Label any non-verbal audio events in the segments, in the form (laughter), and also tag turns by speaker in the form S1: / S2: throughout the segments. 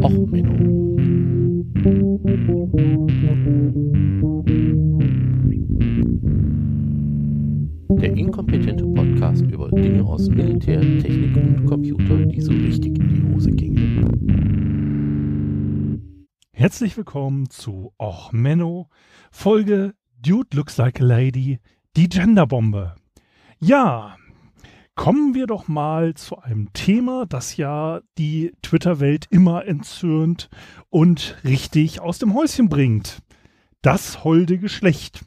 S1: Och, Menno. Der inkompetente Podcast über Dinge aus Militär, Technik und Computer, die so richtig in die Hose gingen.
S2: Herzlich willkommen zu Och Menno, Folge Dude Looks Like a Lady, die Genderbombe. Ja, kommen wir doch mal zu einem Thema, das ja die Twitter-Welt immer entzürnt und richtig aus dem Häuschen bringt. Das holde Geschlecht.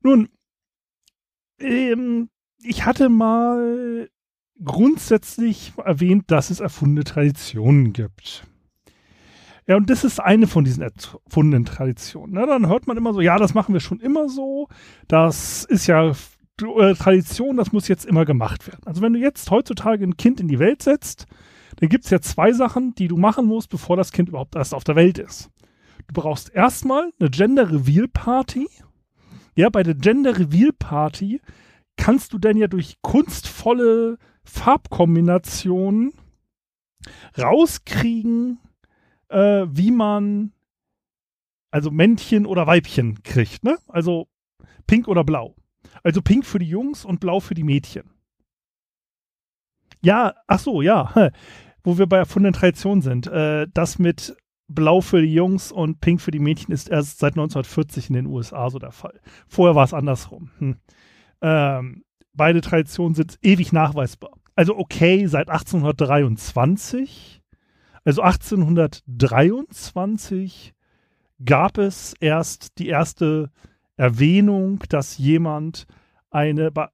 S2: Nun, ähm, ich hatte mal grundsätzlich erwähnt, dass es erfundene Traditionen gibt. Ja, und das ist eine von diesen erfundenen Traditionen. Ne? Dann hört man immer so, ja, das machen wir schon immer so. Das ist ja Tradition, das muss jetzt immer gemacht werden. Also wenn du jetzt heutzutage ein Kind in die Welt setzt, dann gibt es ja zwei Sachen, die du machen musst, bevor das Kind überhaupt erst auf der Welt ist. Du brauchst erstmal eine Gender Reveal Party. Ja, bei der Gender Reveal Party kannst du dann ja durch kunstvolle Farbkombinationen rauskriegen, äh, wie man also Männchen oder Weibchen kriegt, ne? Also pink oder blau. Also pink für die Jungs und blau für die Mädchen. Ja, ach so, ja. (laughs) Wo wir bei erfundenen Traditionen sind. Äh, das mit blau für die Jungs und pink für die Mädchen ist erst seit 1940 in den USA so der Fall. Vorher war es andersrum. Hm. Ähm, beide Traditionen sind ewig nachweisbar. Also okay, seit 1823. Also 1823 gab es erst die erste Erwähnung, dass jemand eine bei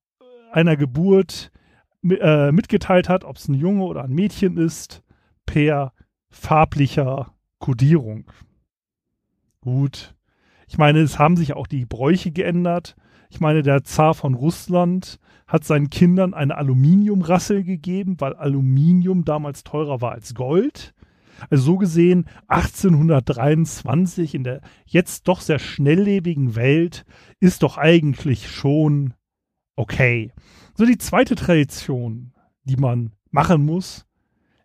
S2: einer Geburt äh, mitgeteilt hat, ob es ein Junge oder ein Mädchen ist, per farblicher Kodierung. Gut. Ich meine, es haben sich auch die Bräuche geändert. Ich meine, der Zar von Russland hat seinen Kindern eine Aluminiumrassel gegeben, weil Aluminium damals teurer war als Gold. Also so gesehen 1823 in der jetzt doch sehr schnelllebigen Welt ist doch eigentlich schon okay. So die zweite Tradition, die man machen muss,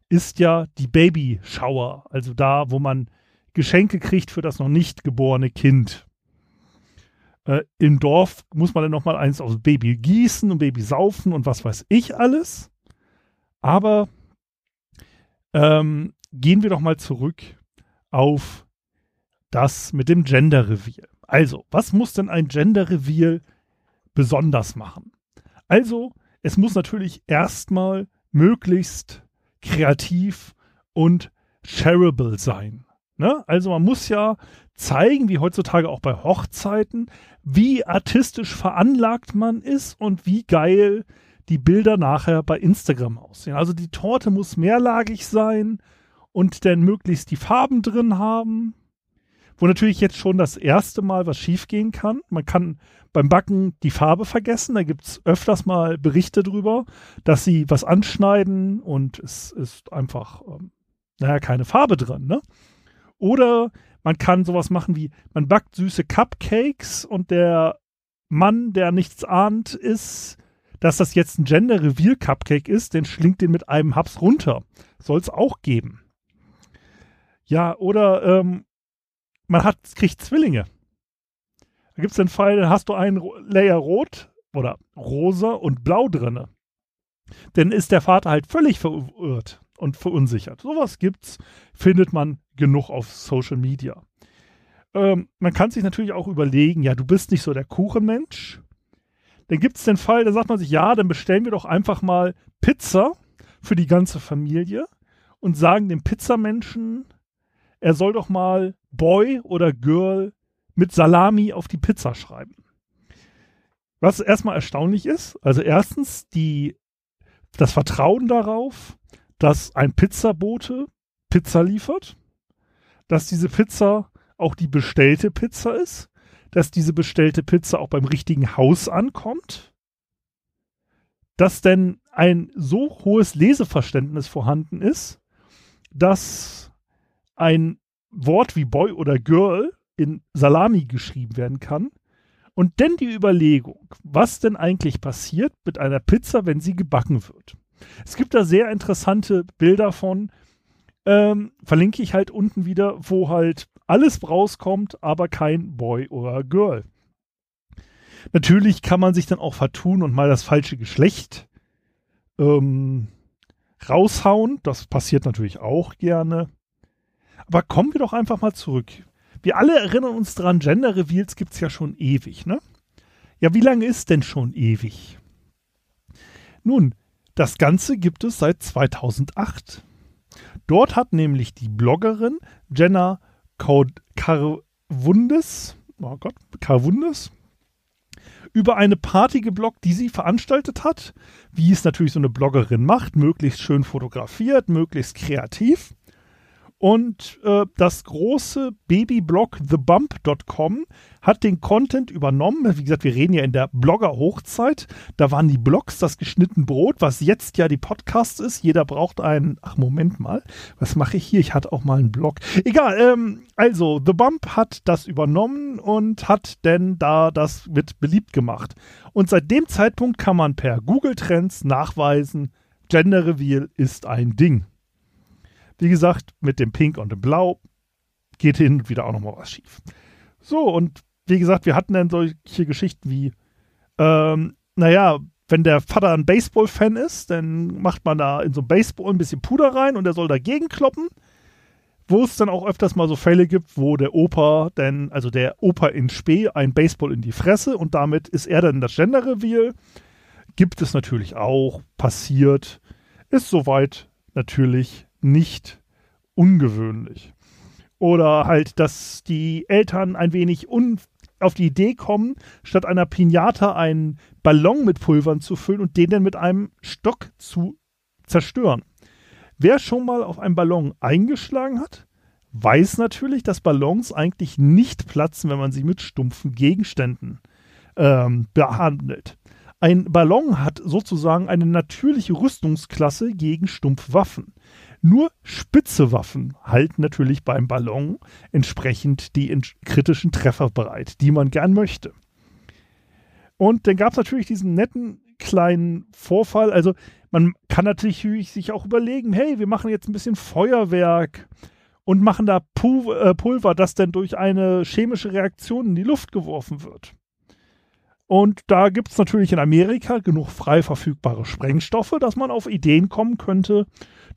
S2: ist ja die Baby-Shower. Also da, wo man Geschenke kriegt für das noch nicht geborene Kind. Äh, Im Dorf muss man dann noch mal eins aufs Baby gießen und Baby saufen und was weiß ich alles. Aber ähm, gehen wir doch mal zurück auf das mit dem Gender Reveal. Also, was muss denn ein Gender Reveal besonders machen? Also, es muss natürlich erstmal möglichst kreativ und shareable sein. Ne? Also man muss ja zeigen, wie heutzutage auch bei Hochzeiten, wie artistisch veranlagt man ist und wie geil die Bilder nachher bei Instagram aussehen. Also die Torte muss mehrlagig sein, und dann möglichst die Farben drin haben. Wo natürlich jetzt schon das erste Mal was schiefgehen kann. Man kann beim Backen die Farbe vergessen. Da gibt es öfters mal Berichte drüber, dass sie was anschneiden und es ist einfach, ähm, naja, keine Farbe drin. Ne? Oder man kann sowas machen wie, man backt süße Cupcakes und der Mann, der nichts ahnt, ist, dass das jetzt ein Gender Reveal Cupcake ist, den schlingt den mit einem Haps runter. Soll es auch geben. Ja, oder ähm, man hat, kriegt Zwillinge. Da gibt es den Fall, dann hast du einen Layer Rot oder Rosa und Blau drinne. Dann ist der Vater halt völlig verirrt und verunsichert. Sowas gibt's, findet man genug auf Social Media. Ähm, man kann sich natürlich auch überlegen, ja, du bist nicht so der Kuchenmensch. Dann gibt es den Fall, da sagt man sich, ja, dann bestellen wir doch einfach mal Pizza für die ganze Familie und sagen dem Pizzamenschen, er soll doch mal Boy oder Girl mit Salami auf die Pizza schreiben. Was erstmal erstaunlich ist, also erstens die, das Vertrauen darauf, dass ein Pizzabote Pizza liefert, dass diese Pizza auch die bestellte Pizza ist, dass diese bestellte Pizza auch beim richtigen Haus ankommt, dass denn ein so hohes Leseverständnis vorhanden ist, dass ein Wort wie Boy oder Girl in Salami geschrieben werden kann. Und dann die Überlegung, was denn eigentlich passiert mit einer Pizza, wenn sie gebacken wird. Es gibt da sehr interessante Bilder von, ähm, verlinke ich halt unten wieder, wo halt alles rauskommt, aber kein Boy oder Girl. Natürlich kann man sich dann auch vertun und mal das falsche Geschlecht ähm, raushauen. Das passiert natürlich auch gerne. Aber kommen wir doch einfach mal zurück. Wir alle erinnern uns dran, Gender Reveals gibt es ja schon ewig, ne? Ja, wie lange ist denn schon ewig? Nun, das Ganze gibt es seit 2008. Dort hat nämlich die Bloggerin Jenna Carwundes, oh Gott, Carwundes, über eine Party gebloggt, die sie veranstaltet hat, wie es natürlich so eine Bloggerin macht, möglichst schön fotografiert, möglichst kreativ. Und äh, das große Babyblog thebump.com hat den Content übernommen. Wie gesagt, wir reden ja in der Blogger-Hochzeit. Da waren die Blogs das geschnitten Brot, was jetzt ja die Podcast ist. Jeder braucht einen. Ach, Moment mal. Was mache ich hier? Ich hatte auch mal einen Blog. Egal. Ähm, also, The Bump hat das übernommen und hat denn da das mit beliebt gemacht. Und seit dem Zeitpunkt kann man per Google Trends nachweisen, Gender Reveal ist ein Ding. Wie gesagt, mit dem Pink und dem Blau geht hin und wieder auch nochmal was schief. So, und wie gesagt, wir hatten dann solche Geschichten wie, ähm, naja, wenn der Vater ein Baseball-Fan ist, dann macht man da in so ein Baseball ein bisschen Puder rein und er soll dagegen kloppen. Wo es dann auch öfters mal so Fälle gibt, wo der Opa denn, also der Opa in Spee, ein Baseball in die Fresse und damit ist er dann das Gender-Reveal. Gibt es natürlich auch, passiert, ist soweit natürlich nicht ungewöhnlich. Oder halt, dass die Eltern ein wenig auf die Idee kommen, statt einer Pinata einen Ballon mit Pulvern zu füllen und den dann mit einem Stock zu zerstören. Wer schon mal auf einem Ballon eingeschlagen hat, weiß natürlich, dass Ballons eigentlich nicht platzen, wenn man sie mit stumpfen Gegenständen ähm, behandelt. Ein Ballon hat sozusagen eine natürliche Rüstungsklasse gegen Stumpfwaffen. Nur spitze Waffen halten natürlich beim Ballon entsprechend die kritischen Treffer bereit, die man gern möchte. Und dann gab es natürlich diesen netten kleinen Vorfall. Also man kann natürlich sich auch überlegen, hey, wir machen jetzt ein bisschen Feuerwerk und machen da äh, Pulver, das dann durch eine chemische Reaktion in die Luft geworfen wird. Und da gibt es natürlich in Amerika genug frei verfügbare Sprengstoffe, dass man auf Ideen kommen könnte,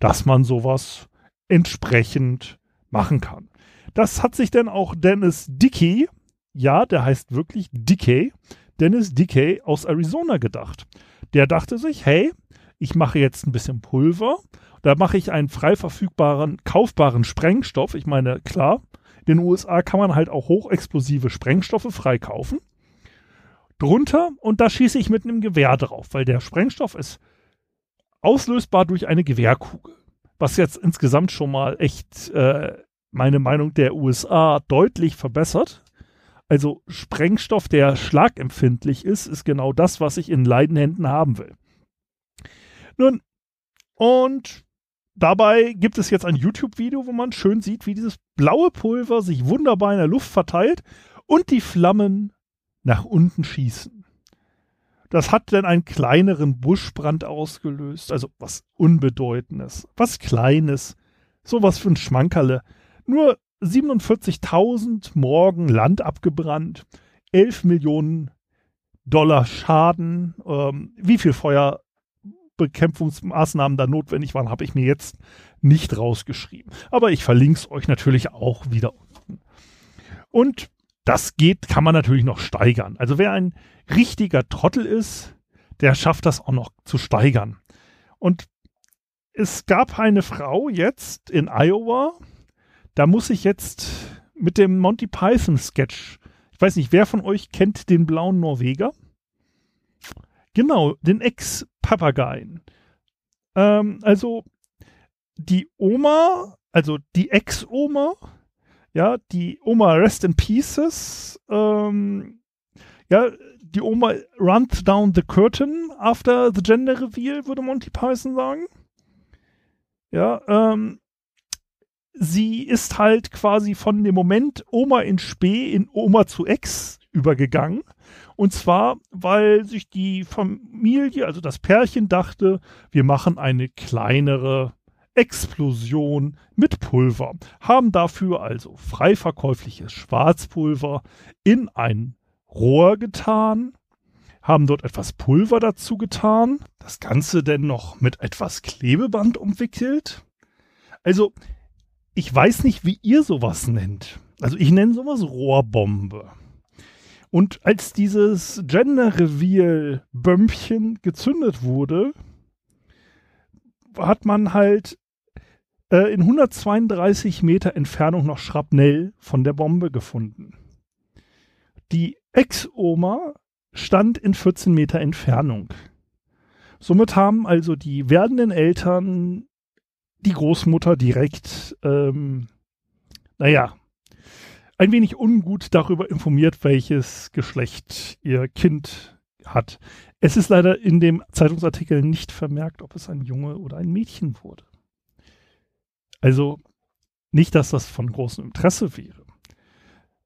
S2: dass man sowas entsprechend machen kann. Das hat sich dann auch Dennis Dickey, ja, der heißt wirklich Dickey, Dennis Dickey aus Arizona gedacht. Der dachte sich, hey, ich mache jetzt ein bisschen Pulver, da mache ich einen frei verfügbaren, kaufbaren Sprengstoff. Ich meine, klar, in den USA kann man halt auch hochexplosive Sprengstoffe frei kaufen. Drunter und da schieße ich mit einem Gewehr drauf, weil der Sprengstoff ist auslösbar durch eine Gewehrkugel. Was jetzt insgesamt schon mal echt äh, meine Meinung der USA deutlich verbessert. Also Sprengstoff, der schlagempfindlich ist, ist genau das, was ich in Leidenhänden haben will. Nun, und dabei gibt es jetzt ein YouTube-Video, wo man schön sieht, wie dieses blaue Pulver sich wunderbar in der Luft verteilt und die Flammen nach unten schießen. Das hat dann einen kleineren Buschbrand ausgelöst, also was Unbedeutendes, was Kleines, sowas für ein Schmankerle. Nur 47.000 Morgen Land abgebrannt, 11 Millionen Dollar Schaden. Ähm, wie viel Feuerbekämpfungsmaßnahmen da notwendig waren, habe ich mir jetzt nicht rausgeschrieben. Aber ich verlinke es euch natürlich auch wieder unten. Und das geht, kann man natürlich noch steigern. Also wer ein richtiger Trottel ist, der schafft das auch noch zu steigern. Und es gab eine Frau jetzt in Iowa, da muss ich jetzt mit dem Monty Python Sketch, ich weiß nicht, wer von euch kennt den blauen Norweger? Genau, den Ex-Papageien. Ähm, also die Oma, also die Ex-Oma, ja, die Oma Rest in Pieces, ähm, ja, die Oma runs down the curtain after the gender reveal, würde Monty Python sagen. Ja, ähm, sie ist halt quasi von dem Moment Oma in Spee in Oma zu Ex übergegangen. Und zwar, weil sich die Familie, also das Pärchen dachte, wir machen eine kleinere Explosion mit Pulver, haben dafür also frei verkäufliches Schwarzpulver in ein Rohr getan, haben dort etwas Pulver dazu getan, das Ganze denn noch mit etwas Klebeband umwickelt. Also, ich weiß nicht, wie ihr sowas nennt. Also, ich nenne sowas Rohrbombe. Und als dieses Gender Reveal Bömpchen gezündet wurde, hat man halt äh, in 132 Meter Entfernung noch Schrapnell von der Bombe gefunden. Die Ex-Oma stand in 14 Meter Entfernung. Somit haben also die werdenden Eltern die Großmutter direkt, ähm, naja, ein wenig ungut darüber informiert, welches Geschlecht ihr Kind hat. Es ist leider in dem Zeitungsartikel nicht vermerkt, ob es ein Junge oder ein Mädchen wurde. Also nicht, dass das von großem Interesse wäre.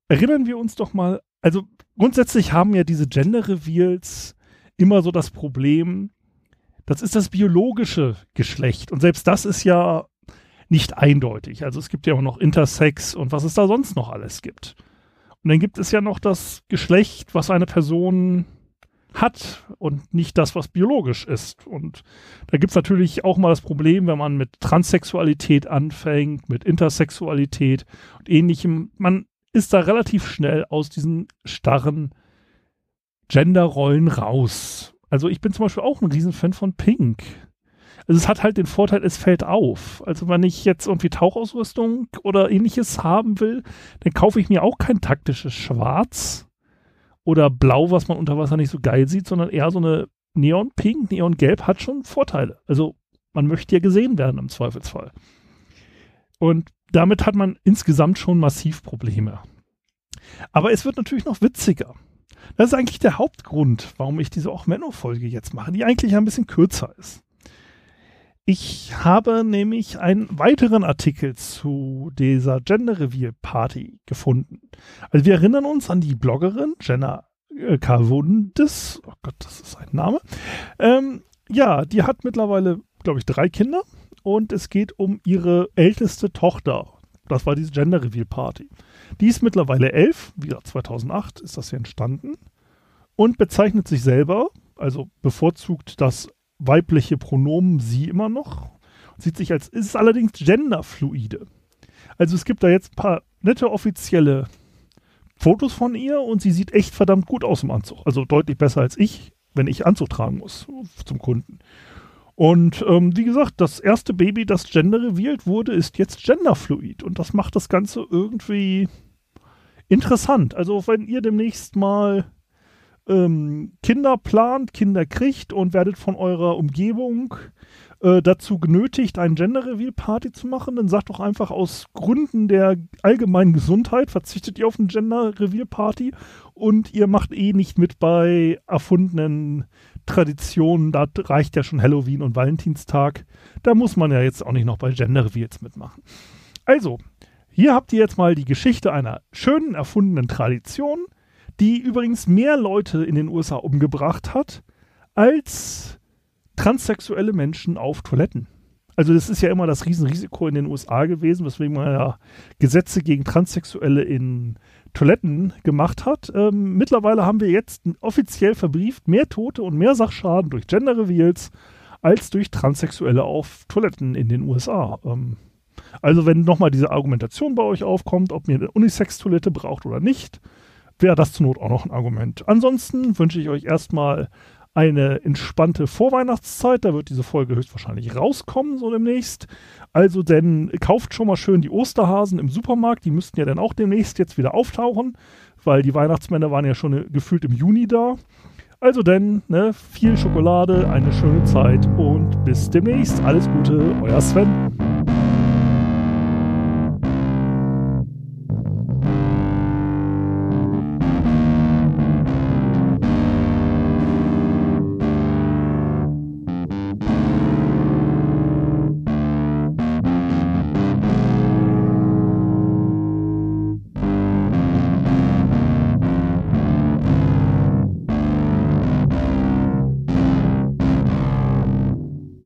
S2: Erinnern wir uns doch mal, also grundsätzlich haben ja diese Gender Reveals immer so das Problem, das ist das biologische Geschlecht. Und selbst das ist ja nicht eindeutig. Also es gibt ja auch noch Intersex und was es da sonst noch alles gibt. Und dann gibt es ja noch das Geschlecht, was eine Person hat und nicht das, was biologisch ist. Und da gibt es natürlich auch mal das Problem, wenn man mit Transsexualität anfängt, mit Intersexualität und ähnlichem. Man ist da relativ schnell aus diesen starren Genderrollen raus. Also ich bin zum Beispiel auch ein Riesenfan von Pink. Also es hat halt den Vorteil, es fällt auf. Also wenn ich jetzt irgendwie Tauchausrüstung oder ähnliches haben will, dann kaufe ich mir auch kein taktisches Schwarz oder Blau, was man unter Wasser nicht so geil sieht, sondern eher so eine Neon-Pink, Neon-Gelb hat schon Vorteile. Also man möchte ja gesehen werden im Zweifelsfall. Und damit hat man insgesamt schon massiv Probleme. Aber es wird natürlich noch witziger. Das ist eigentlich der Hauptgrund, warum ich diese auch Menno-Folge jetzt mache, die eigentlich ein bisschen kürzer ist. Ich habe nämlich einen weiteren Artikel zu dieser Gender Reveal Party gefunden. Also wir erinnern uns an die Bloggerin Jenna äh. Oh Gott, das ist ein Name. Ähm, ja, die hat mittlerweile, glaube ich, drei Kinder und es geht um ihre älteste Tochter. Das war diese Gender Reveal Party. Die ist mittlerweile elf, wieder 2008 ist das hier entstanden und bezeichnet sich selber, also bevorzugt das weibliche Pronomen sie immer noch, sieht sich als, ist allerdings genderfluide. Also es gibt da jetzt ein paar nette offizielle Fotos von ihr und sie sieht echt verdammt gut aus im Anzug. Also deutlich besser als ich, wenn ich Anzug tragen muss zum Kunden. Und ähm, wie gesagt, das erste Baby, das Gender revealed wurde, ist jetzt genderfluid. Und das macht das Ganze irgendwie interessant. Also wenn ihr demnächst mal ähm, Kinder plant, Kinder kriegt und werdet von eurer Umgebung äh, dazu genötigt, eine Gender Reveal Party zu machen, dann sagt doch einfach aus Gründen der allgemeinen Gesundheit verzichtet ihr auf eine Gender Reveal Party und ihr macht eh nicht mit bei erfundenen Traditionen. Da reicht ja schon Halloween und Valentinstag. Da muss man ja jetzt auch nicht noch bei Gender Reveals mitmachen. Also, hier habt ihr jetzt mal die Geschichte einer schönen erfundenen Tradition die übrigens mehr Leute in den USA umgebracht hat als transsexuelle Menschen auf Toiletten. Also das ist ja immer das Riesenrisiko in den USA gewesen, weswegen man ja Gesetze gegen Transsexuelle in Toiletten gemacht hat. Ähm, mittlerweile haben wir jetzt offiziell verbrieft mehr Tote und mehr Sachschaden durch Gender Reveals als durch Transsexuelle auf Toiletten in den USA. Ähm, also wenn nochmal diese Argumentation bei euch aufkommt, ob ihr eine Unisex-Toilette braucht oder nicht, wäre das zur Not auch noch ein Argument. Ansonsten wünsche ich euch erstmal eine entspannte Vorweihnachtszeit. Da wird diese Folge höchstwahrscheinlich rauskommen, so demnächst. Also denn kauft schon mal schön die Osterhasen im Supermarkt. Die müssten ja dann auch demnächst jetzt wieder auftauchen, weil die Weihnachtsmänner waren ja schon äh, gefühlt im Juni da. Also denn, ne, viel Schokolade, eine schöne Zeit und bis demnächst. Alles Gute, euer Sven.